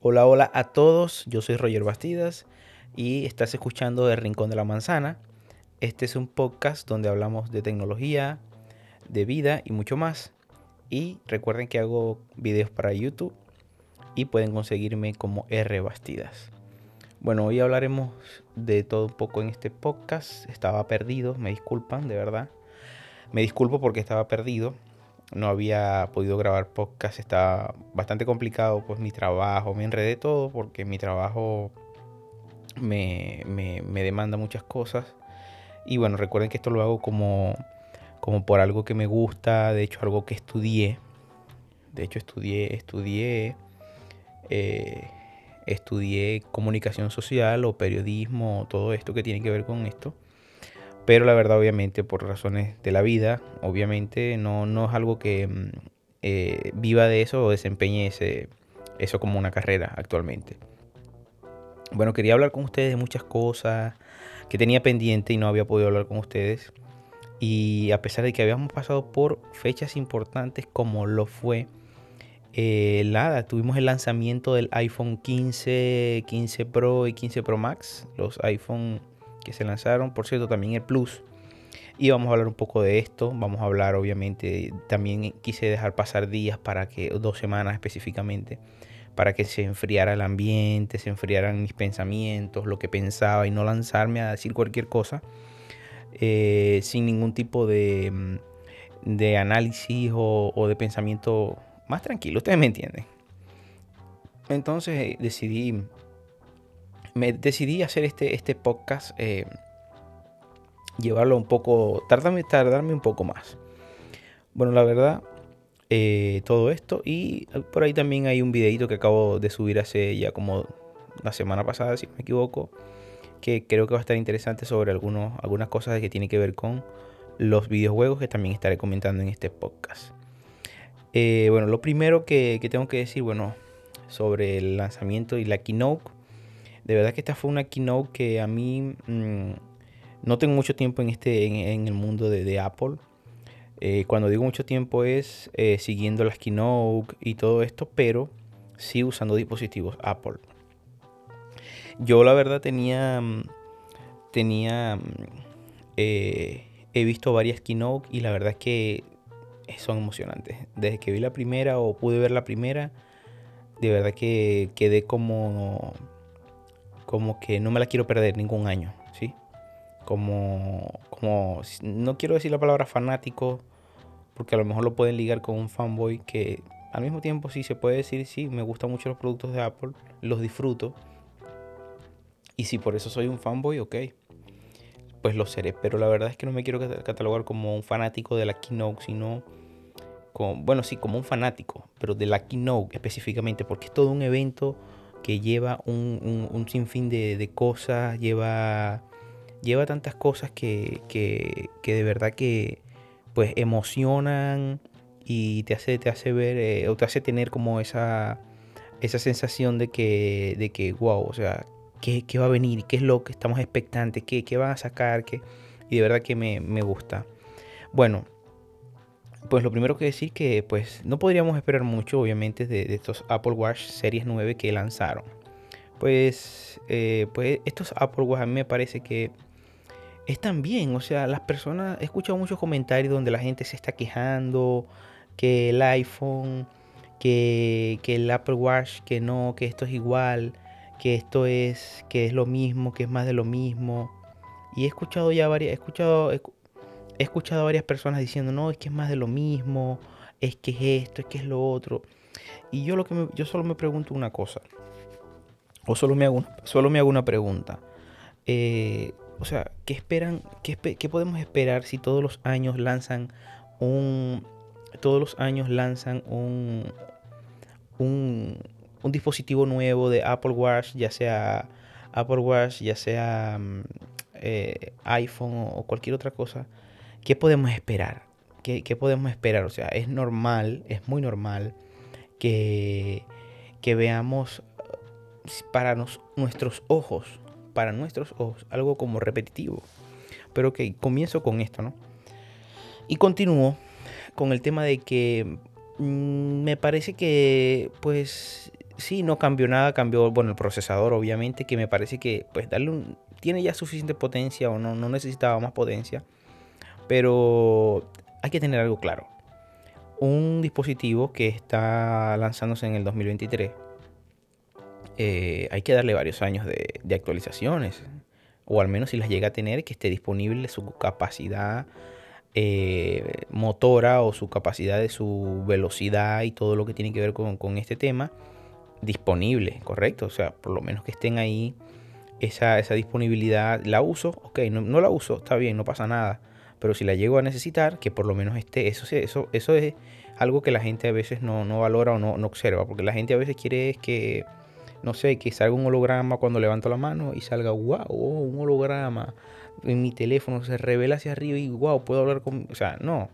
Hola, hola a todos, yo soy Roger Bastidas y estás escuchando El Rincón de la Manzana. Este es un podcast donde hablamos de tecnología, de vida y mucho más. Y recuerden que hago videos para YouTube y pueden conseguirme como R Bastidas. Bueno, hoy hablaremos de todo un poco en este podcast. Estaba perdido, me disculpan, de verdad. Me disculpo porque estaba perdido no había podido grabar podcast, estaba bastante complicado, pues mi trabajo, me enredé todo porque mi trabajo me, demanda muchas cosas. Y bueno, recuerden que esto lo hago como, como por algo que me gusta, de hecho algo que estudié. De hecho estudié, estudié, eh, estudié comunicación social o periodismo, todo esto que tiene que ver con esto. Pero la verdad, obviamente, por razones de la vida, obviamente no, no es algo que mm, eh, viva de eso o desempeñe ese, eso como una carrera actualmente. Bueno, quería hablar con ustedes de muchas cosas que tenía pendiente y no había podido hablar con ustedes. Y a pesar de que habíamos pasado por fechas importantes como lo fue eh, nada, tuvimos el lanzamiento del iPhone 15, 15 Pro y 15 Pro Max, los iPhone que se lanzaron, por cierto, también el Plus. Y vamos a hablar un poco de esto, vamos a hablar obviamente, también quise dejar pasar días para que, dos semanas específicamente, para que se enfriara el ambiente, se enfriaran mis pensamientos, lo que pensaba y no lanzarme a decir cualquier cosa eh, sin ningún tipo de, mm, de análisis o, o, de pensamiento más tranquilo, ustedes me entienden. Entonces eh, decidí decidí hacer este, este podcast, eh, llevarlo un poco, tardarme, tardarme un poco más. Bueno, la verdad, eh, todo esto y por ahí también hay un videito que acabo de subir hace ya como la semana pasada, si no me equivoco, que creo que va a estar interesante sobre algunos, algunas cosas que tienen que ver con los videojuegos que también estaré comentando en este podcast. Eh, bueno, lo primero que, que, tengo que decir, bueno, sobre el lanzamiento y la keynote de verdad que esta fue una keynote que a mí mm, no tengo mucho tiempo en, este, en, el mundo de, Apple. Eh, cuando digo mucho tiempo es eh, siguiendo las keynote y todo esto, pero sí usando dispositivos Apple. Yo la verdad tenía, mm, tenía, mm, eh, he visto varias keynote y la verdad es que son emocionantes. Desde que vi la primera o pude ver la primera, de verdad que quedé como como que no me la quiero perder ningún año, ¿sí? Como, como, no quiero decir la palabra fanático, porque a lo mejor lo pueden ligar con un fanboy que al mismo tiempo sí se puede decir, sí, me gustan mucho los productos de Apple, los disfruto. Y si por eso soy un fanboy, ok, pues lo seré. Pero la verdad es que no me quiero catalogar como un fanático de la Keynote, sino como, bueno, sí, como un fanático, pero de la Keynote específicamente, porque es todo un evento que lleva un, sinfín de, cosas, lleva, lleva tantas cosas que, de verdad que pues emocionan y te hace, te hace ver eh, o te hace tener como esa, esa sensación de que, de que wow, o sea, ¿qué, va a venir? ¿Qué es lo que estamos expectantes? ¿Qué, qué van a sacar? ¿Qué? Y de verdad que me, me gusta. Bueno, pues lo primero que decir que pues no podríamos esperar mucho obviamente de, estos Apple Watch Series 9 que lanzaron. Pues, eh, pues estos Apple Watch a mí me parece que están bien. O sea, las personas, he escuchado muchos comentarios donde la gente se está quejando que el iPhone, que, que el Apple Watch, que no, que esto es igual, que esto es, que es lo mismo, que es más de lo mismo. Y he escuchado ya varias, he escuchado, he escuchado a varias personas diciendo, no, es que es más de lo mismo, es que es esto, es que es lo otro. Y yo, lo que yo solo me pregunto una cosa, o solo me hago una, solo me hago una pregunta. Eh, o sea, ¿qué esperan? Qué, qué, podemos esperar si todos los años lanzan un. Todos los años lanzan un. un, un dispositivo nuevo de Apple Watch, ya sea Apple Watch, ya sea mm, eh, iPhone o cualquier otra cosa. ¿Qué podemos esperar? ¿Qué, podemos esperar? O sea, es normal, es muy normal que, veamos uh, para nuestros ojos, para nuestros ojos, algo como repetitivo. Pero que comienzo con esto, ¿no? Y continúo con el tema de que mm, me parece que, pues, sí, no cambió nada, cambió, bueno, el procesador obviamente, que me parece que pues darle un, tiene ya suficiente potencia o no, no necesitaba más potencia. Pero hay que tener algo claro. Un dispositivo que está lanzándose en el 2023, eh, hay que darle varios años de, actualizaciones. O al menos si las llega a tener, que esté disponible su capacidad eh, motora o su capacidad de su velocidad y todo lo que tiene que ver con, este tema disponible, correcto. O sea, por lo menos que estén ahí esa disponibilidad. ¿La uso? Ok, no, la uso, está bien, no pasa nada. Pero si la llego a necesitar, que por lo menos esté, eso, eso, eso es algo que la gente a veces no, valora o no, no, observa. Porque la gente a veces quiere que, no sé, que salga un holograma cuando levanto la mano y salga, wow, un holograma en mi teléfono, se revela hacia arriba y wow, puedo hablar con... O sea, no.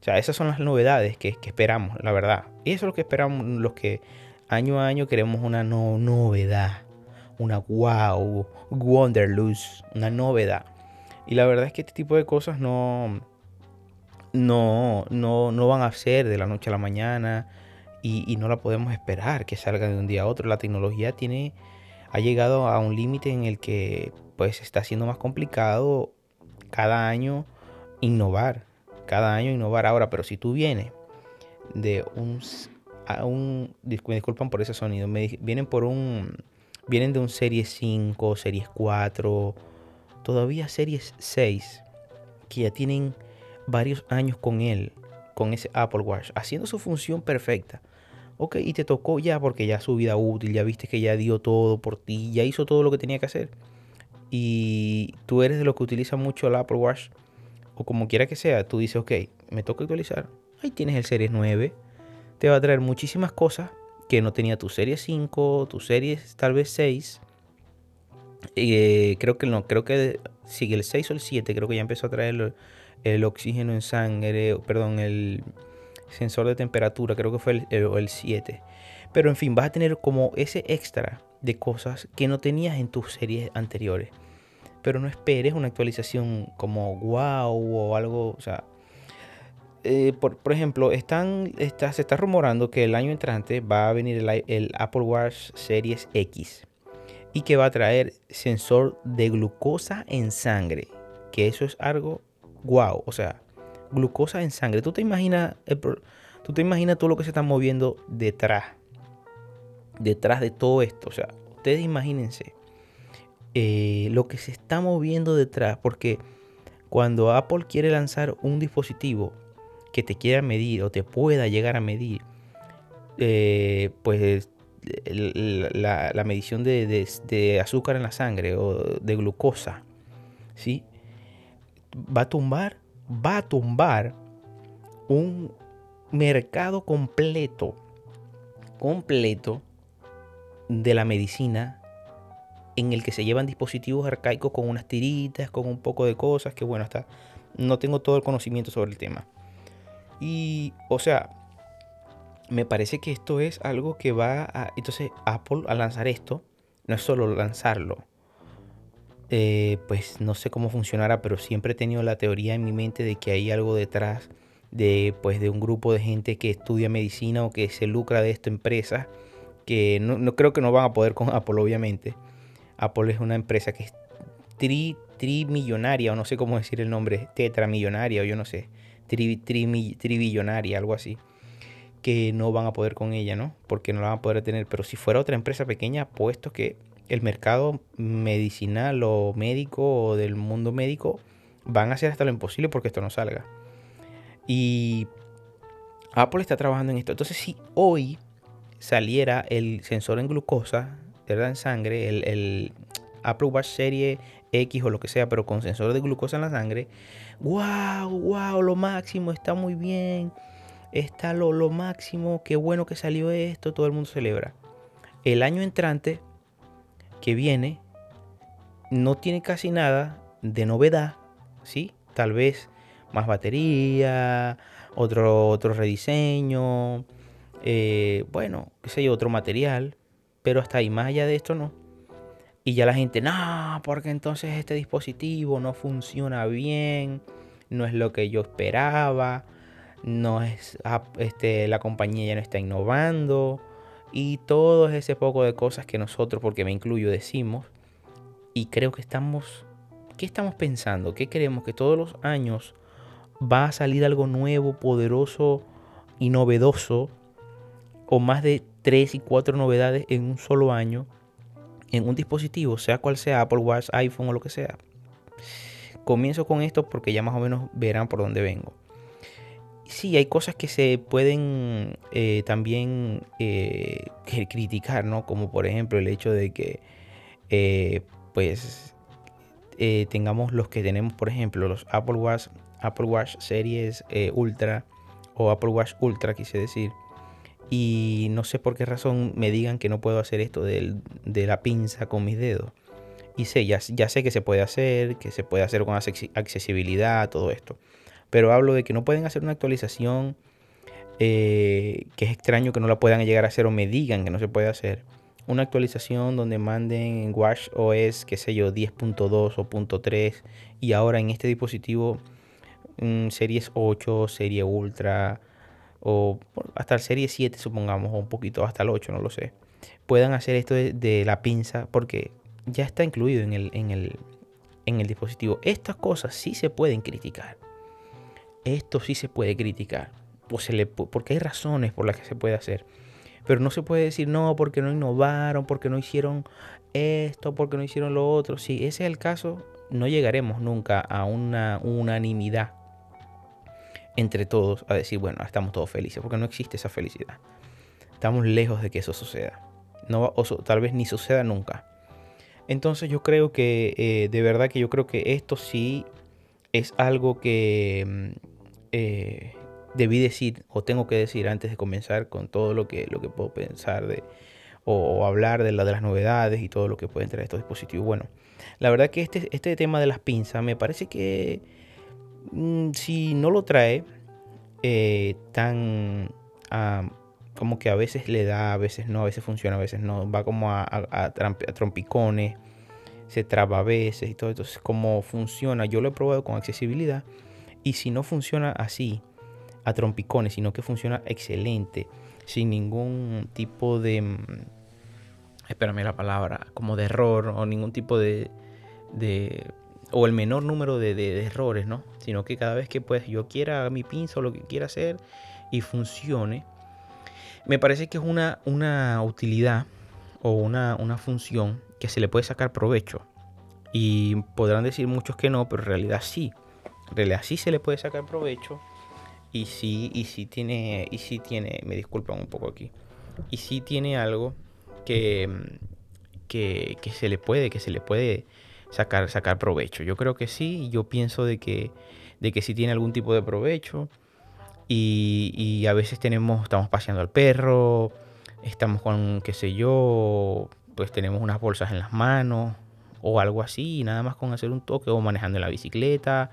O sea, esas son las novedades que, esperamos, la verdad. Y eso es lo que esperamos los que año a año queremos una novedad. Una wow, Wanderlust, una novedad. Y la verdad es que este tipo de cosas no, no, no, no van a ser de la noche a la mañana y, no la podemos esperar que salga de un día a otro. La tecnología tiene, ha llegado a un límite en el que pues está siendo más complicado cada año innovar, cada año innovar ahora, pero si tú vienes de un, a me disculpan por ese sonido, me, vienen por un, vienen de un Series 5, Series 4, todavía Series 6, que ya tienen varios años con él, con ese Apple Watch, haciendo su función perfecta. Ok, y te tocó ya porque ya su vida útil, ya viste que ya dio todo por ti, ya hizo todo lo que tenía que hacer y tú eres de los que utiliza mucho el Apple Watch o como quiera que sea, tú dices, ok, me toca actualizar. Ahí tienes el Series 9. Te va a traer muchísimas cosas que no tenía tu Serie 5, tu Serie tal vez 6. Eh, creo que no, creo que sigue el 6 o el 7, creo que ya empezó a traer el, oxígeno en sangre, perdón, el sensor de temperatura, creo que fue el, el 7. Pero en fin, vas a tener como ese extra de cosas que no tenías en tus series anteriores. Pero no esperes una actualización como wow o algo, o sea, eh, por, ejemplo, están, está, se está rumorando que el año entrante va a venir el, Apple Watch Series X y que va a traer sensor de glucosa en sangre, que eso es algo wow, o sea, glucosa en sangre. ¿Tú te imaginas, tú te imaginas todo lo que se está moviendo detrás detrás de todo esto. O sea, ustedes imagínense eh, lo que se está moviendo detrás, porque cuando Apple quiere lanzar un dispositivo que te quiera medir o te pueda llegar a medir, eh, pues la, medición de, azúcar en la sangre o de glucosa, ¿sí? Va a tumbar, va a tumbar un mercado completo, completo de la medicina en el que se llevan dispositivos arcaicos con unas tiritas, con un poco de cosas, que bueno, hasta no tengo todo el conocimiento sobre el tema. Y, o sea, me parece que esto es algo que va a... Entonces, Apple al lanzar esto, no es solo lanzarlo. Eh, pues no sé cómo funcionará, pero siempre he tenido la teoría en mi mente de que hay algo detrás de, pues, de un grupo de gente que estudia medicina o que se lucra de esta empresa que no, creo que no van a poder con Apple, obviamente. Apple es una empresa que es tri, trimillonaria, o no sé cómo decir el nombre, tetramillonaria, o yo no sé, tri, tribillonaria, algo así. Que no van a poder con ella, ¿no? Porque no la van a poder tener. Pero si fuera otra empresa pequeña, puesto que el mercado medicinal o médico o del mundo médico van a hacer hasta lo imposible porque esto no salga. Y Apple está trabajando en esto. Entonces, si hoy saliera el sensor en glucosa, ¿verdad? En sangre, el, Apple Watch Serie X o lo que sea, pero con sensor de glucosa en la sangre. ¡Wow! ¡Wow! Lo máximo, está muy bien. Está lo, lo máximo, qué bueno que salió esto, todo el mundo celebra. El año entrante que viene no tiene casi nada de novedad, ¿sí? Tal vez más batería, otro, otro rediseño, eh, bueno, qué sé yo, otro material, pero hasta ahí, más allá de esto no. Y ya la gente, no, porque entonces este dispositivo no funciona bien, no es lo que yo esperaba, no es, ah, este, la compañía ya no está innovando, y todo ese poco de cosas que nosotros, porque me incluyo, decimos y creo que estamos, ¿qué estamos pensando? ¿Qué creemos? Que todos los años va a salir algo nuevo, poderoso y novedoso o más de tres y cuatro novedades en un solo año en un dispositivo, sea cual sea, Apple Watch, iPhone o lo que sea. Comienzo con esto porque ya más o menos verán por dónde vengo. Sí, hay cosas que se pueden eh, también eh, criticar, ¿no? Como por ejemplo el hecho de que, eh, pues, tengamos los que tenemos, por ejemplo, los Apple Watch, Apple Watch series Ultra o Apple Watch Ultra, quise decir, y no sé por qué razón me digan que no puedo hacer esto de, la pinza con mis dedos. Y sé, ya, ya, sé que se puede hacer, que se puede hacer con accesibilidad, todo esto. Pero hablo de que no pueden hacer una actualización, eh, que es extraño que no la puedan llegar a hacer o me digan que no se puede hacer. Una actualización donde manden Watch OS, qué sé yo, 10.2 o .3 y ahora en este dispositivo mm, series 8, serie Ultra, o hasta el serie 7 supongamos, o un poquito hasta el 8, no lo sé, puedan hacer esto de, la pinza porque ya está incluido en el, en, el, en el dispositivo. Estas cosas sí se pueden criticar. Esto sí se puede criticar. O se le, porque hay razones por las que se puede hacer. Pero no se puede decir no porque no innovaron, porque no hicieron esto, porque no hicieron lo otro. Si ese es el caso, no llegaremos nunca a una unanimidad entre todos a decir, bueno, estamos todos felices, porque no existe esa felicidad. Estamos lejos de que eso suceda. No, tal vez ni suceda nunca. Entonces yo creo que, eh, de verdad que yo creo que esto sí es algo que mm, eh, debí decir o tengo que decir antes de comenzar con todo lo que, lo que puedo pensar de, o, hablar de, la, de las novedades y todo lo que pueden traer estos dispositivos. Bueno, la verdad que este, este tema de las pinzas me parece que Mm, si no lo trae eh, tan como que a veces le da, a veces no, a veces funciona, a veces no, va como a, trompicones, se traba a veces y todo. Entonces, como funciona, yo lo he probado con accesibilidad y si no funciona así, a trompicones, sino que funciona excelente, sin ningún tipo de, mm, espérame la palabra, como de error o ningún tipo de, de o el menor número de, errores, ¿no? Sino que cada vez que pues yo quiera mi pinza o lo que quiera hacer y funcione, me parece que es una, una utilidad o una, una función que se le puede sacar provecho. Y podrán decir muchos que no, pero en realidad sí. En realidad sí se le puede sacar provecho. Y sí, y sí tiene, y sí tiene, me disculpan un poco aquí. Y sí tiene algo que, que, que se le puede, que se le puede sacar, sacar provecho. Yo creo que sí, yo pienso de que, de que sí tiene algún tipo de provecho. Y, a veces tenemos, estamos paseando al perro, estamos con, qué sé yo, pues tenemos unas bolsas en las manos o algo así, y nada más con hacer un toque o manejando la bicicleta.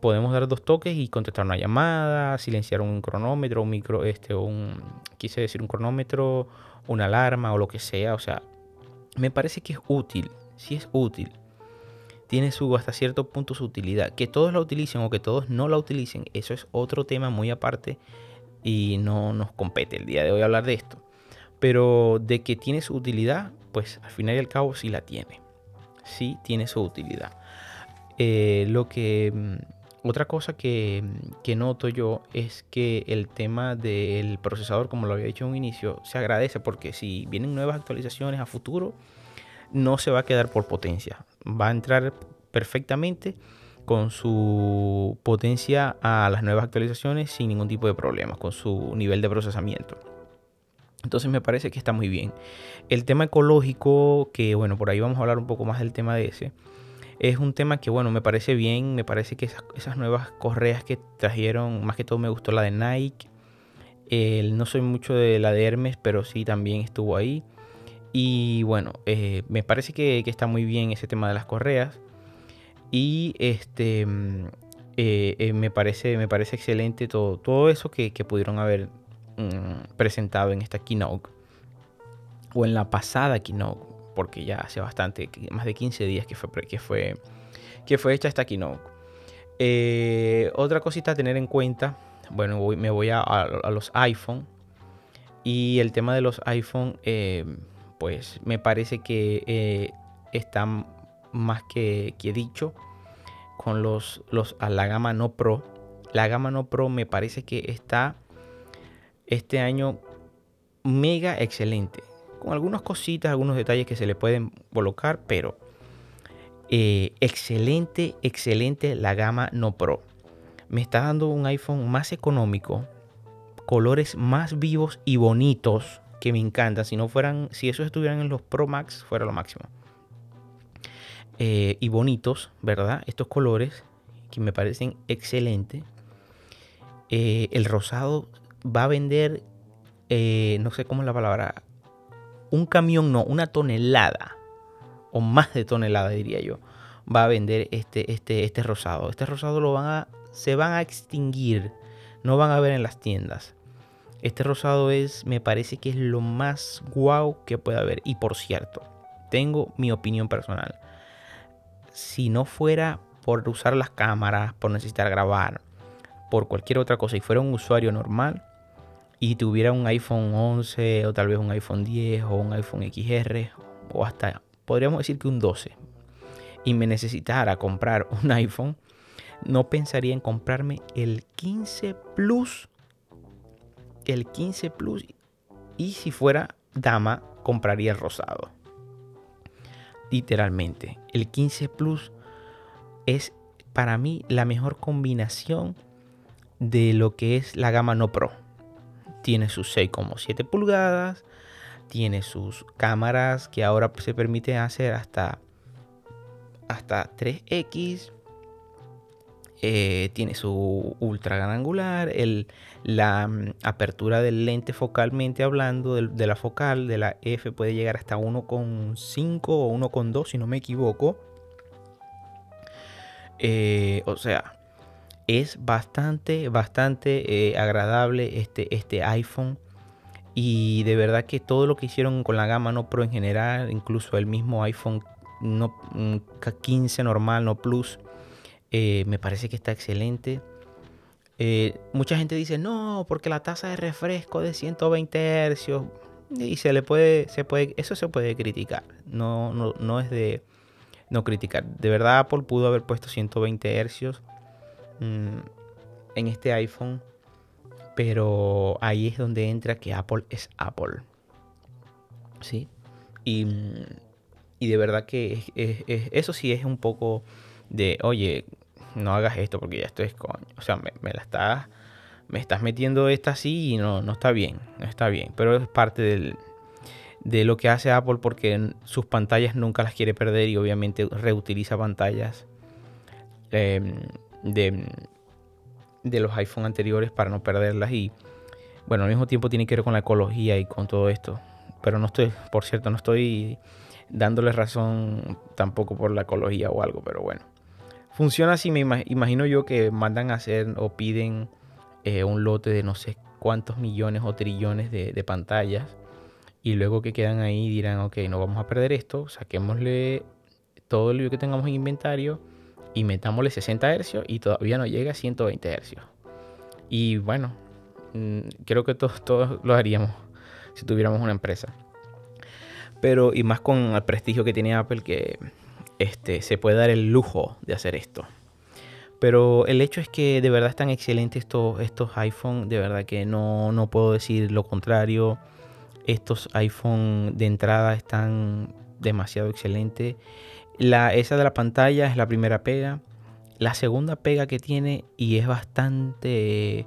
Podemos dar dos toques y contestar una llamada, silenciar un cronómetro, un micro, este, un, quise decir un cronómetro, una alarma o lo que sea. O sea, me parece que es útil, sí es útil tiene su hasta cierto punto su utilidad. Que todos la utilicen o que todos no la utilicen, eso es otro tema muy aparte y no nos compete el día de hoy hablar de esto. Pero de que tiene su utilidad, pues al final y al cabo sí la tiene. Sí tiene su utilidad. Eh, lo que mm, otra cosa que, noto yo es que el tema del procesador, como lo había dicho en un inicio, se agradece porque si vienen nuevas actualizaciones a futuro, no se va a quedar por potencia. Va a entrar perfectamente con su potencia a las nuevas actualizaciones sin ningún tipo de problemas, con su nivel de procesamiento. Entonces me parece que está muy bien. El tema ecológico, que bueno, por ahí vamos a hablar un poco más del tema de ese, es un tema que bueno, me parece bien, me parece que esas, nuevas correas que trajeron, más que todo me gustó la de Nike, no soy mucho de la de Hermes, pero sí también estuvo ahí. Y bueno, eh, me parece que, está muy bien ese tema de las correas. Y este mm, eh, eh, me, parece, me parece excelente todo, todo eso que, pudieron haber mm, presentado en esta keynote. O en la pasada keynote. Porque ya hace bastante, más de 15 días que fue, que fue, que fue hecha esta keynote. otra cosita a tener en cuenta. Bueno, me voy a, a los iPhone Y el tema de los iPhone, eh, pues me parece que eh, están más que, que dicho con los, los a la gama no Pro. La gama no Pro me parece que está este año mega excelente. Con algunas cositas, algunos detalles que se le pueden colocar, pero eh, excelente, excelente la gama no Pro. Me está dando un iPhone más económico, colores más vivos y bonitos que me encantan. Si no fueran, si esos estuvieran en los Pro Max, fuera lo máximo. Eh, y bonitos, ¿verdad? Estos colores que me parecen excelentes. Eh, el rosado va a vender, no sé cómo es la palabra, un camión, no, una tonelada o más de tonelada diría yo, va a vender este, este, este rosado. Este rosado lo van a, se van a extinguir, no van a ver en las tiendas. Este rosado es, me parece que es lo más guau que puede haber. Y por cierto, tengo mi opinión personal. Si no fuera por usar las cámaras, por necesitar grabar, por cualquier otra cosa y fuera un usuario normal y tuviera un iPhone 11 o tal vez un iPhone 10 o un iPhone XR o hasta podríamos decir que un 12, y me necesitara comprar un iPhone, no pensaría en comprarme el 15 Plus. El 15 Plus. Y si fuera dama, compraría el rosado. Literalmente. El 15 Plus es para mí la mejor combinación de lo que es la gama no Pro. Tiene sus 6,7 pulgadas tiene sus cámaras que ahora se permite hacer hasta, hasta 3X. Eh, tiene su ultra gran angular, el, la mm, apertura del lente focalmente hablando, de, la focal de la F puede llegar hasta 1,5 o 1,2 si no me equivoco. Eh, o sea, es bastante, bastante eh, agradable este, este iPhone. Y de verdad que todo lo que hicieron con la gama no Pro en general, incluso el mismo iPhone no, 15 mm, normal, no Plus, eh, me parece que está excelente. Eh, mucha gente dice, no, porque la tasa de refresco de 120 Hz. Y se le puede, se puede, eso se puede criticar. No, no, no es de no criticar. De verdad Apple pudo haber puesto 120 Hz mm, en este iPhone pero ahí es donde entra que Apple es Apple. ¿Sí? Y, de verdad que eso sí es un poco de, oye, no hagas esto porque ya esto es coño. O sea, me, la estás, me estás metiendo esta así y no, no está bien, no está bien. Pero es parte de lo que hace Apple porque sus pantallas nunca las quiere perder y obviamente reutiliza pantallas em, de de los iPhone anteriores para no perderlas y bueno, al mismo tiempo tiene que ver con la ecología y con todo esto. Pero no estoy, por cierto, no estoy dándole razón tampoco por la ecología o algo, pero bueno. Funciona así, me imagino yo que mandan a hacer o piden eh, un lote de no sé cuántos millones o trillones de, de pantallas y luego que quedan ahí dirán, ok, no vamos a perder esto, saquémosle todo lo que tengamos en inventario y metámosle 60 Hz y todavía no llega a 120 Hz. Y bueno, mm, creo que todos, todos lo haríamos si tuviéramos una empresa. Pero y más con el prestigio que tiene Apple que este, se puede dar el lujo de hacer esto. Pero el hecho es que de verdad están excelentes estos, estos iPhone. De verdad que no, no puedo decir lo contrario. Estos iPhone de entrada están demasiado excelentes. La, esa de la pantalla es la primera pega. La segunda pega que tiene y es bastante,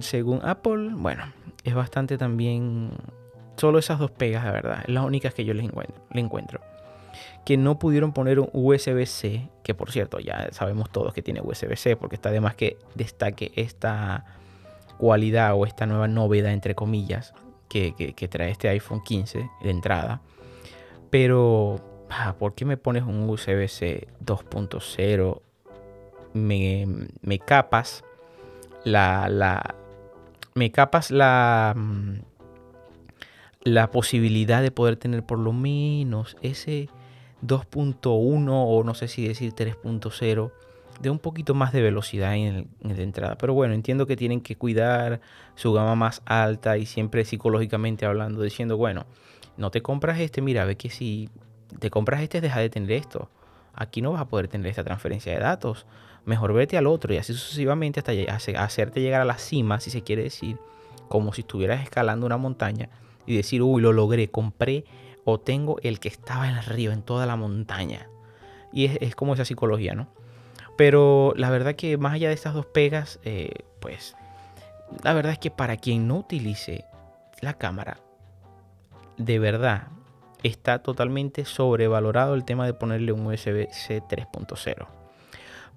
según Apple, bueno, es bastante también... Solo esas dos pegas, de verdad, las únicas que yo les encuentro, le encuentro. Que no pudieron poner un USB-C, que por cierto ya sabemos todos que tiene USB-C, porque está de más que destaque esta cualidad o esta nueva novedad, entre comillas, que, que trae este iPhone 15 de entrada. Pero ¿por qué me pones un USB-C 2.0? Me, capas la, la, me capas la, mm, la posibilidad de poder tener por lo menos ese 2.1 o no sé si decir 3.0 de un poquito más de velocidad en, la entrada. Pero bueno, entiendo que tienen que cuidar su gama más alta y siempre psicológicamente hablando, diciendo, bueno, no te compras este, mira, ve que si te compras este, deja de tener esto. Aquí no vas a poder tener esta transferencia de datos. Mejor vete al otro y así sucesivamente hasta hacerte llegar a la cima, si se quiere decir, como si estuvieras escalando una montaña y decir, uy, lo logré, compré o tengo el que estaba en el río, en toda la montaña. Y es, como esa psicología, ¿no? Pero la verdad que más allá de estas dos pegas, eh, pues la verdad es que para quien no utilice la cámara, de verdad está totalmente sobrevalorado el tema de ponerle un USB-C 3.0.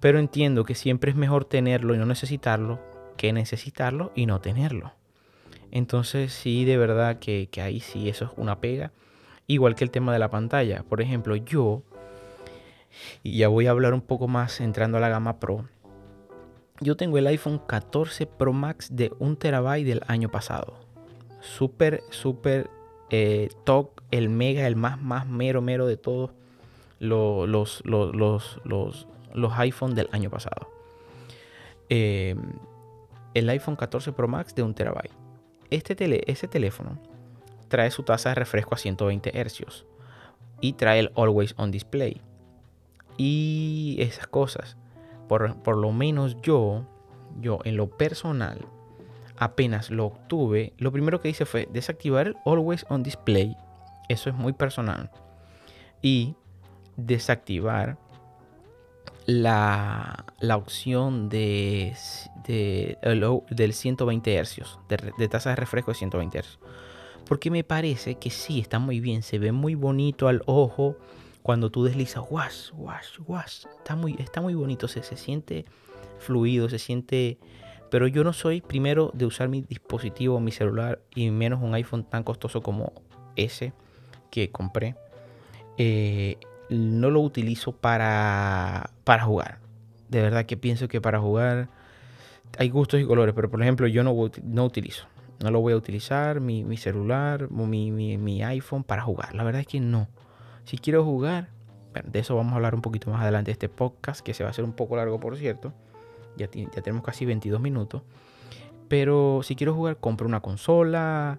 Pero entiendo que siempre es mejor tenerlo y no necesitarlo que necesitarlo y no tenerlo. Entonces sí, de verdad que, ahí sí eso es una pega. Igual que el tema de la pantalla. Por ejemplo, yo y ya voy a hablar un poco más entrando a la gama Pro. Yo tengo el iPhone 14 Pro Max de 1 terabyte del año pasado. Súper, súper eh, el mega, el más, más mero, mero de todos los, los, los, los, iPhone del año pasado. Em, el iPhone 14 Pro Max de 1 terabyte. Este tele, ese teléfono trae su tasa de refresco a 120 Hz y trae el Always On Display y esas cosas. Por, por, lo menos yo, yo en lo personal, apenas lo obtuve, lo primero que hice fue desactivar el Always on Display. Eso es muy personal. Y desactivar la, la opción de, de, del 120 Hz, de, tasa de refresco de 120 Hz. Porque me parece que sí, está muy bien, se ve muy bonito al ojo cuando tú deslizas, wash, wash, wash, está muy, está muy bonito, se, se siente fluido, se siente... Pero yo no soy primero de usar mi dispositivo, mi celular y menos un iPhone tan costoso como ese que compré. Eh, no lo utilizo para, para jugar. De verdad que pienso que para jugar hay gustos y colores, pero por ejemplo yo no, no utilizo. No lo voy a utilizar mi, mi celular, mi, mi, mi iPhone para jugar. La verdad es que no. Si quiero jugar, de eso vamos a hablar un poquito más adelante de este podcast, que se va a hacer un poco largo, por cierto. Ya, ya tenemos casi 22 minutos. Pero si quiero jugar, compro una consola.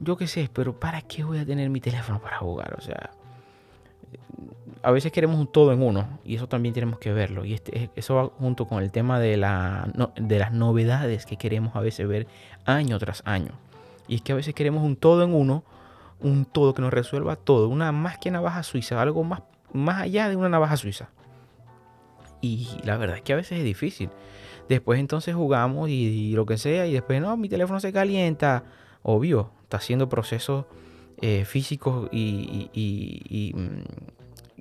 Yo qué sé, pero ¿para qué voy a tener mi teléfono para jugar? O sea, a veces queremos un todo en uno y eso también tenemos que verlo. Y este, eso va junto con el tema de, la, de las novedades que queremos a veces ver año tras año. Y es que a veces queremos un todo en uno un todo que nos resuelva todo, una más que navaja suiza, algo más, más allá de una navaja suiza. Y la verdad es que a veces es difícil. Después entonces jugamos y, lo que sea, y después no, mi teléfono se calienta. Obvio, está haciendo procesos eh, físicos y, y,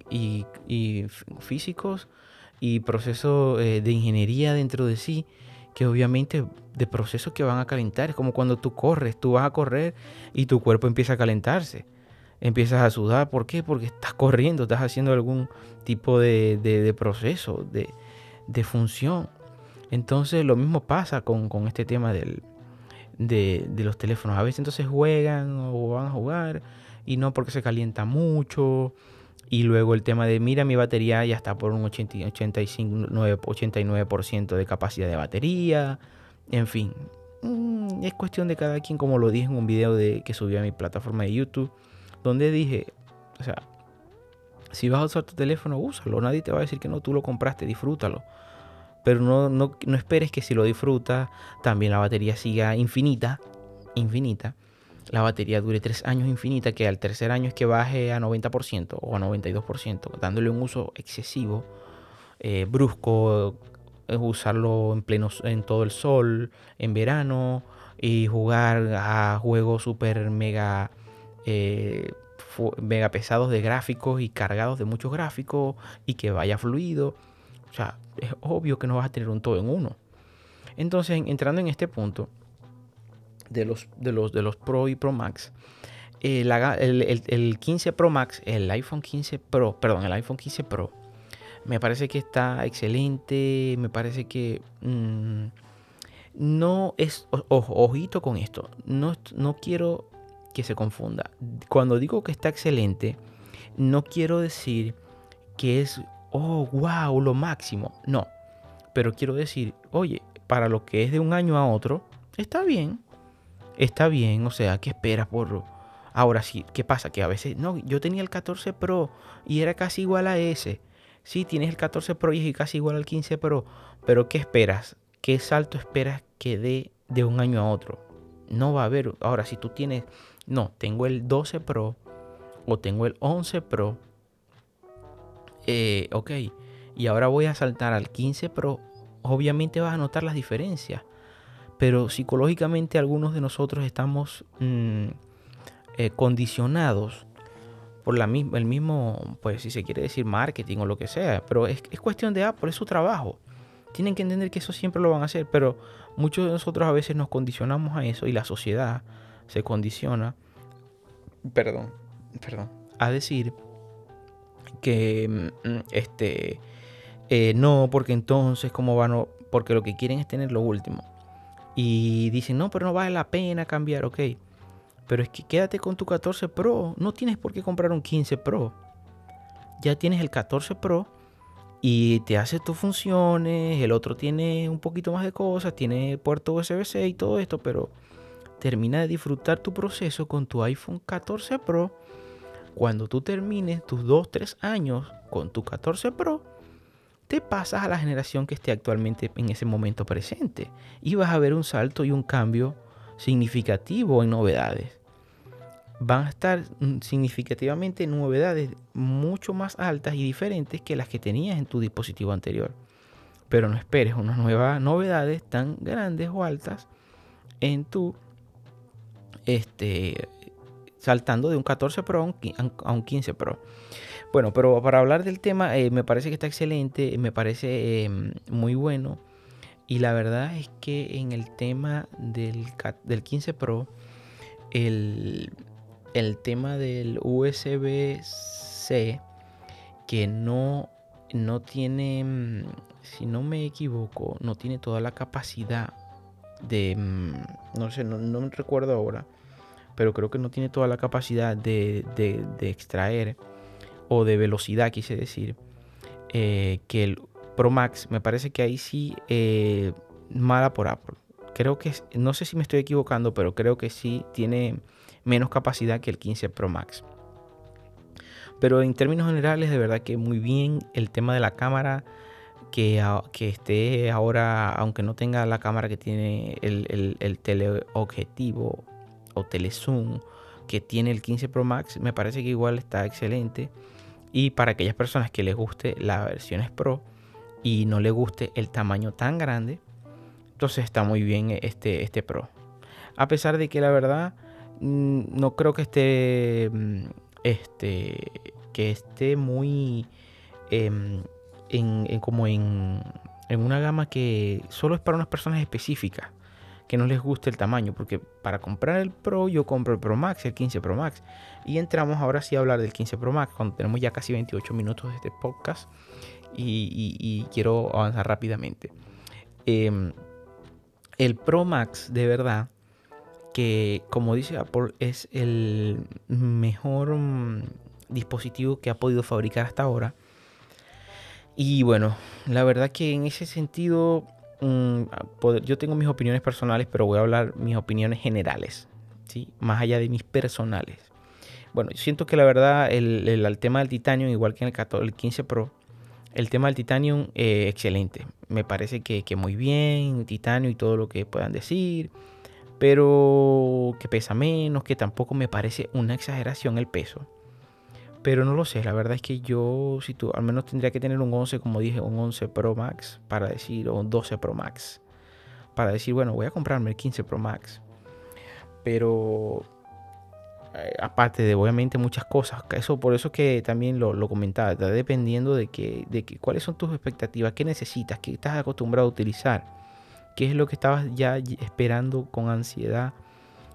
y, físicos y procesos eh, de ingeniería dentro de sí que obviamente de procesos que van a calentar. Es como cuando tú corres, tú vas a correr y tu cuerpo empieza a calentarse. Empiezas a sudar. ¿Por qué? Porque estás corriendo, estás haciendo algún tipo de, proceso, de, función. Entonces lo mismo pasa con, este tema del, de, de, los teléfonos. A veces entonces juegan o van a jugar y no porque se calienta mucho y luego el tema de, mira, mi batería ya está por un 80, 85, 89% de capacidad de batería. En fin, mm, es cuestión de cada quien, como lo dije en un video de, que subí a mi plataforma de YouTube, donde dije, o sea, si vas a usar tu teléfono, úsalo. Nadie te va a decir que no, tú lo compraste, disfrútalo. Pero no, no, no esperes que si lo disfrutas, también la batería siga infinita, infinita la batería dure tres años infinita, que al tercer año es que baje a 90% o a 92%, dándole un uso excesivo, eh, brusco, es usarlo en pleno en todo el sol, en verano, y jugar a juegos super mega, eh, mega pesados de gráficos y cargados de muchos gráficos y que vaya fluido. O sea, es obvio que no vas a tener un todo en uno. Entonces, entrando en este punto, de los, de los, de los Pro y Pro Max. Eh, el, 15 Pro Max, el iPhone 15 Pro, perdón, el iPhone 15 Pro, me parece que está excelente, me parece que mm, no es, ojito con esto, no, no quiero que se confunda. Cuando digo que está excelente, no quiero decir que es, oh, wow, lo máximo, no. Pero quiero decir, oye, para lo que es de un año a otro, está bien. Está bien, o sea, ¿qué esperas por... Ahora sí, ¿qué pasa? Que a veces, no, yo tenía el 14 Pro y era casi igual a ese. Sí, tienes el 14 Pro y es casi igual al 15 Pro, pero ¿qué esperas? ¿Qué salto esperas que dé de un año a otro? No va a haber. Ahora, si tú tienes, no, tengo el 12 Pro o tengo el 11 Pro, eh, ok, y ahora voy a saltar al 15 Pro, obviamente vas a notar las diferencias. Pero psicológicamente algunos de nosotros estamos mm, eh, condicionados por la el mismo, pues si se quiere decir marketing o lo que sea. Pero es, es cuestión de Apple, es su trabajo. Tienen que entender que eso siempre lo van a hacer. Pero muchos de nosotros a veces nos condicionamos a eso y la sociedad se condiciona. Perdón, perdón. A decir que mm, este eh, no, porque entonces, ¿cómo van? porque lo que quieren es tener lo último. Y dicen, no, pero no vale la pena cambiar, ok. Pero es que quédate con tu 14 Pro. No tienes por qué comprar un 15 Pro. Ya tienes el 14 Pro y te hace tus funciones. El otro tiene un poquito más de cosas, tiene puerto USB-C y todo esto, pero termina de disfrutar tu proceso con tu iPhone 14 Pro. Cuando tú termines tus 2-3 años con tu 14 Pro, te pasas a la generación que esté actualmente en ese momento presente y vas a ver un salto y un cambio significativo en novedades. Van a estar mm, significativamente novedades mucho más altas y diferentes que las que tenías en tu dispositivo anterior. Pero no esperes unas nuevas novedades tan grandes o altas en tu este saltando de un 14 Pro a un 15 Pro. Bueno, pero para hablar del tema, eh, me parece que está excelente, me parece em, muy bueno. Y la verdad es que en el tema del, del 15 Pro, el, tema del USB-C, que no, no tiene, mm, si no me equivoco, no tiene toda la capacidad de, mm, no sé, no, no recuerdo ahora, pero creo que no tiene toda la capacidad de, de extraer o de velocidad, quise decir, eh, que el Pro Max, me parece que ahí sí eh, mala por Apple. Creo que, no sé si me estoy equivocando, pero creo que sí tiene menos capacidad que el 15 Pro Max. Pero en términos generales, de verdad que muy bien el tema de la cámara. Que, esté ahora, aunque no tenga la cámara que tiene el, el, el teleobjetivo o telezoom que tiene el 15 Pro Max, me parece que igual está excelente. Y para aquellas personas que les guste la versión Pro y no les guste el tamaño tan grande, entonces está muy bien este, este Pro. A pesar de que la verdad mm, no creo que esté, mm, este, que esté muy em, en, como en, en una gama que solo es para unas personas específicas que no les guste el tamaño, porque para comprar el Pro yo compro el Pro Max, el 15 Pro Max. Y entramos ahora sí a hablar del 15 Pro Max, cuando tenemos ya casi 28 minutos de este podcast y, quiero avanzar rápidamente. Em, el Pro Max de verdad que como dice Apple es el mejor mm, dispositivo que ha podido fabricar hasta ahora. Y bueno, la verdad que en ese sentido Mm, yo tengo mis opiniones personales, pero voy a hablar mis opiniones generales, ¿sí? más allá de mis personales. Bueno, siento que la verdad el, el, tema del Titanium, igual que en el, el 15 Pro, el tema del Titanium, eh, excelente. Me parece que, que, muy bien, Titanium y todo lo que puedan decir, pero que pesa menos, que tampoco me parece una exageración el peso. Pero no lo sé, la verdad es que yo, si tú, al menos tendría que tener un 11, como dije, un 11 Pro Max para decir, o un 12 Pro Max, para decir, bueno, voy a comprarme el 15 Pro Max. Pero, eh, aparte de obviamente muchas cosas, eso por eso que también lo, lo comentaba, está dependiendo de, que, de que, cuáles son tus expectativas, qué necesitas, qué estás acostumbrado a utilizar, qué es lo que estabas ya esperando con ansiedad,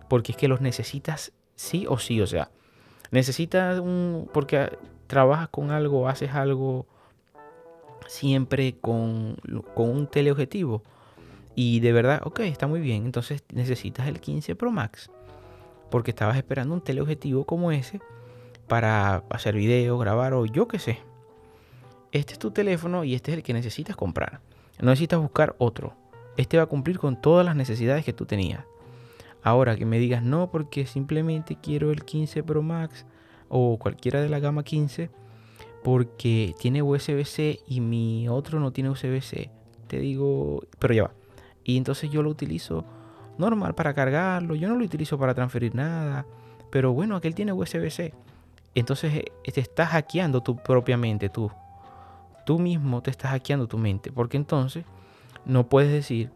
porque es que los necesitas sí o sí, o sea Necesitas un, porque trabajas con algo, haces algo siempre con, un teleobjetivo. Y de verdad, ok, está muy bien. Entonces necesitas el 15 Pro Max. Porque estabas esperando un teleobjetivo como ese para hacer video, grabar o yo qué sé. Este es tu teléfono y este es el que necesitas comprar. No necesitas buscar otro. Este va a cumplir con todas las necesidades que tú tenías. Ahora que me digas no porque simplemente quiero el 15 Pro Max o cualquiera de la gama 15 porque tiene USB-C y mi otro no tiene USB-C. Te digo, pero ya va. Y entonces yo lo utilizo normal para cargarlo, yo no lo utilizo para transferir nada, pero bueno, aquel tiene USB-C. Entonces eh, te estás hackeando tu propia mente, tú. Tú mismo te estás hackeando tu mente, porque entonces no puedes decir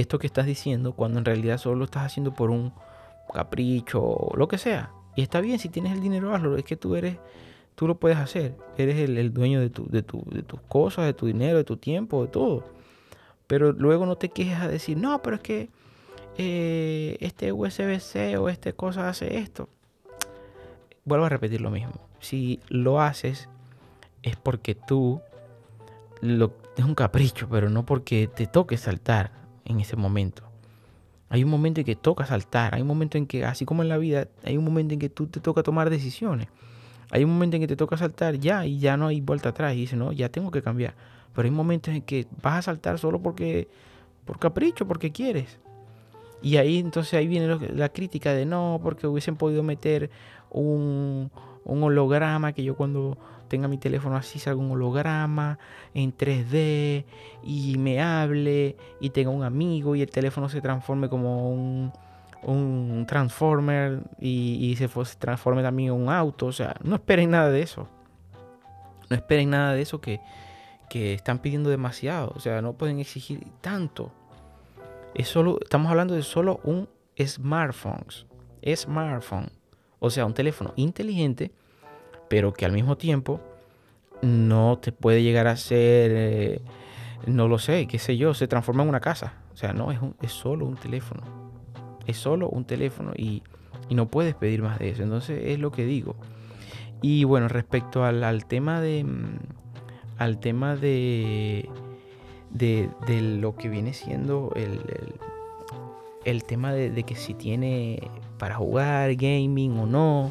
esto que estás diciendo cuando en realidad solo lo estás haciendo por un capricho o lo que sea. Y está bien, si tienes el dinero, hazlo. Es que tú eres, tú lo puedes hacer. Eres el, dueño de, tu, de, de tus cosas, de tu dinero, de tu tiempo, de todo. Pero luego no te quejes a decir, no, pero es que eh, este USB-C o este cosa hace esto. Vuelvo a repetir lo mismo. Si lo haces es porque tú lo, es un capricho, pero no porque te toque saltar en ese momento. Hay un momento en que toca saltar, hay un momento en que, así como en la vida, hay un momento en que tú te toca tomar decisiones. Hay un momento en que te toca saltar ya y ya no hay vuelta atrás y dices, no, ya tengo que cambiar. Pero hay momentos en que vas a saltar solo porque, por capricho, porque quieres. Y ahí entonces ahí viene la crítica de no, porque hubiesen podido meter un, un holograma que yo cuando tenga mi teléfono así salga un holograma en 3D y me hable y tenga un amigo y el teléfono se transforme como un, un transformer y, y se, transforme también en un auto. O sea, no esperen nada de eso. No esperen nada de eso que, que están pidiendo demasiado. O sea, no pueden exigir tanto. Es solo, estamos hablando de solo un smartphone. Smartphone. O sea, un teléfono inteligente, pero que al mismo tiempo no te puede llegar a ser, eh, no lo sé, qué sé yo, se transforma en una casa. O sea, no, es, es solo un teléfono. Es solo un teléfono y, y, no puedes pedir más de eso. Entonces es lo que digo. Y bueno, respecto al, tema de mm, al tema de, de, lo que viene siendo el, el, tema de, que si tiene para jugar gaming o no.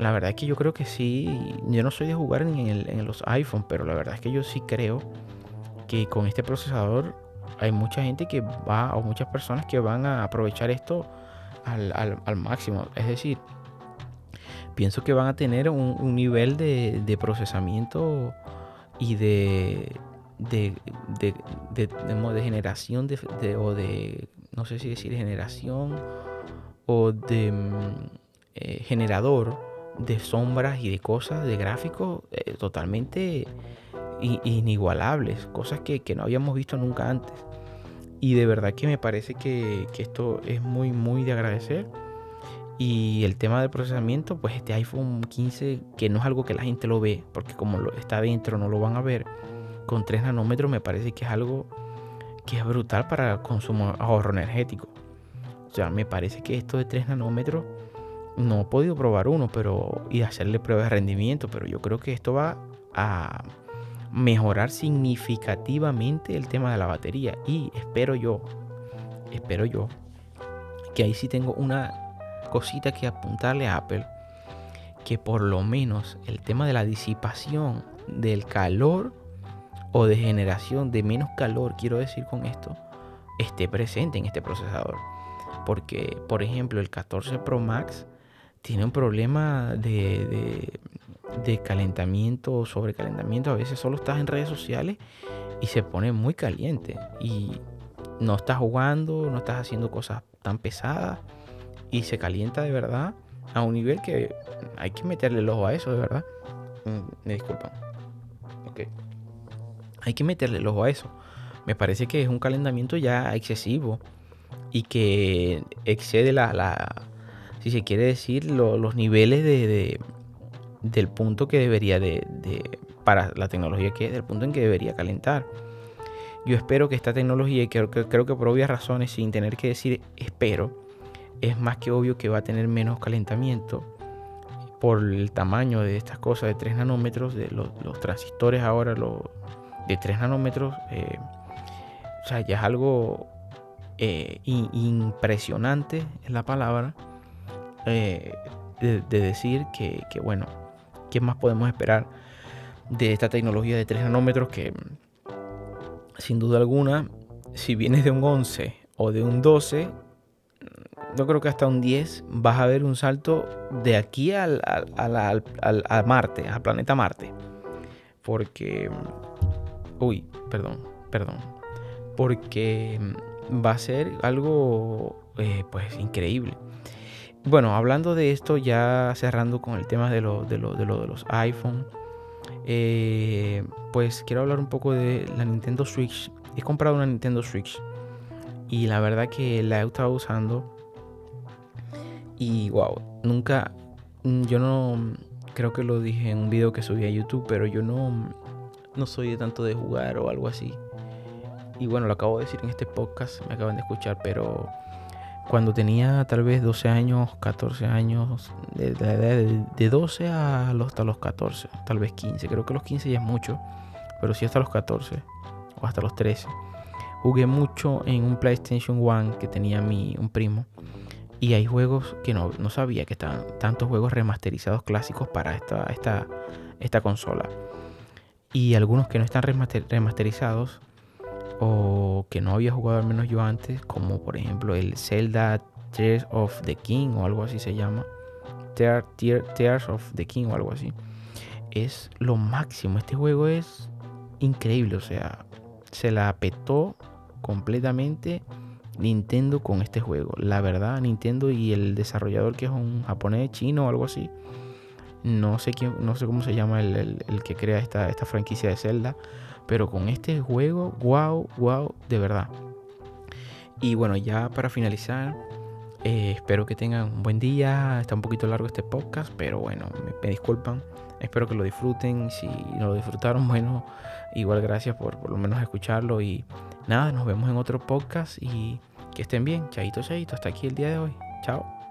La verdad es que yo creo que sí. Yo no soy de jugar en, en los iPhone, pero la verdad es que yo sí creo que con este procesador hay mucha gente que va, o muchas personas que van a aprovechar esto al, al, máximo. Es decir, pienso que van a tener un, nivel de, procesamiento y de, de, de, de, generación o de, no sé si decir generación o de mm, eh, generador de sombras y de cosas, de gráficos eh, totalmente inigualables, cosas que, que, no habíamos visto nunca antes. Y de verdad que me parece que, que esto es muy, muy de agradecer. Y el tema del procesamiento, pues este iPhone 15, que no es algo que la gente lo ve, porque como está dentro no lo van a ver, con 3 nanómetros me parece que es algo que es brutal para consumo ahorro energético. O sea, me parece que esto de 3 nanómetros no he podido probar uno pero y hacerle pruebas de rendimiento, pero yo creo que esto va a mejorar significativamente el tema de la batería y espero yo, espero yo que ahí sí tengo una cosita que apuntarle a Apple, que por lo menos el tema de la disipación del calor o de generación de menos calor, quiero decir con esto, esté presente en este procesador. Porque, por ejemplo, el 14 Pro Max tiene un problema de, de, calentamiento o sobrecalentamiento. A veces solo estás en redes sociales y se pone muy caliente. Y no estás jugando, no estás haciendo cosas tan pesadas y se calienta de verdad a un nivel que hay que meterle el ojo a eso, de verdad. Mm, me disculpan. Ok. Hay que meterle el ojo a eso. Me parece que es un calentamiento ya excesivo y que excede la, la si se quiere decir, los niveles de, del punto que debería de, de, para la tecnología que es, del punto en que debería calentar. Yo espero que esta tecnología, y creo, creo que por obvias razones, sin tener que decir espero, es más que obvio que va a tener menos calentamiento por el tamaño de estas cosas de 3 nanómetros, de los, transistores ahora los de 3 nanómetros, eh, o sea, ya es algo eh, impresionante, es la palabra, eh, de, decir que, bueno, ¿qué más podemos esperar de esta tecnología de 3 nanómetros que, sin duda alguna, si vienes de un 11 o de un 12, yo creo que hasta un 10 vas a ver un salto de aquí al, al, Marte, al planeta Marte. Porque... Uy, perdón, perdón. Porque va a ser algo eh, pues increíble. Bueno, hablando de esto, ya cerrando con el tema de, lo, de, de, lo, de los iPhone, eh, pues quiero hablar un poco de la Nintendo Switch. He comprado una Nintendo Switch y la verdad que la he estado usando y wow, nunca, yo no, creo que lo dije en un video que subí a YouTube, pero yo no, no soy de tanto de jugar o algo así. Y bueno, lo acabo de decir en este podcast, me acaban de escuchar, pero cuando tenía tal vez 12 años, 14 años, de, de, 12 a los, hasta los 14, tal vez 15, creo que los 15 ya es mucho, pero sí hasta los 14 o hasta los 13. Jugué mucho en un PlayStation 1 que tenía mi, un primo. Y hay juegos que no, no sabía que estaban tantos juegos remasterizados clásicos para esta, esta, esta consola. Y algunos que no están remasterizados o que no había jugado al menos yo antes, como por ejemplo el Zelda Tears of the King o algo así se llama. Tears of the King o algo así. Es lo máximo. Este juego es increíble. O sea, se la petó completamente Nintendo con este juego. La verdad, Nintendo y el desarrollador que es un japonés, chino o algo así. No sé quién, no sé cómo se llama el, que crea esta, esta franquicia de Zelda. Pero con este juego, wow, wow, de verdad. Y bueno, ya para finalizar, eh, espero que tengan un buen día. Está un poquito largo este podcast, pero bueno, me, disculpan. Espero que lo disfruten. Si no lo disfrutaron, bueno, igual gracias por por lo menos escucharlo. Y nada, nos vemos en otro podcast y que estén bien. Chaito, chaito. Hasta aquí el día de hoy. Chao.